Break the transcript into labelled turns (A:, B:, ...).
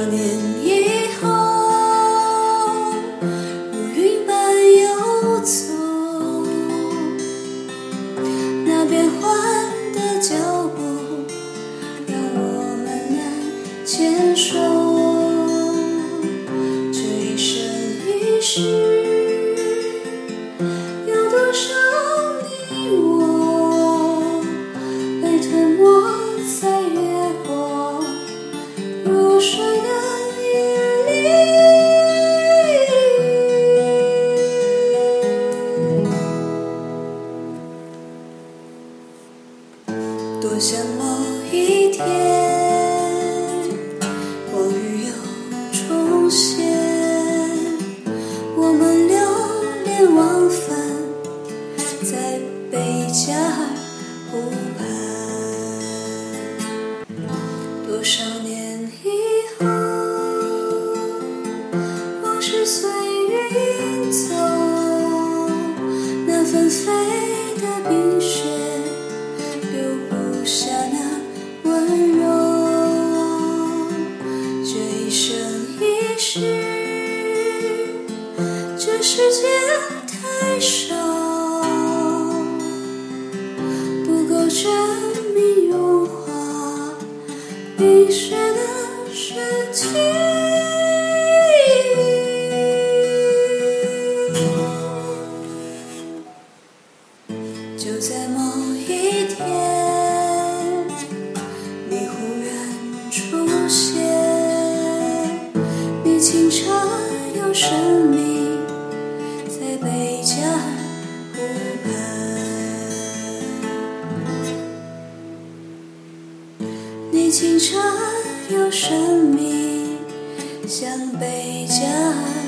A: 多年以后，如云般游走，那变幻的脚步让我们难牵手。这一生一世，有多少你我被吞没在月光如水多想某一天，光雨又重现，我们流连忘返在贝加尔湖畔。多少年以后，往事随时间太少，不够证明融化冰雪的世界。就在某一天，清澈又神秘，像北疆。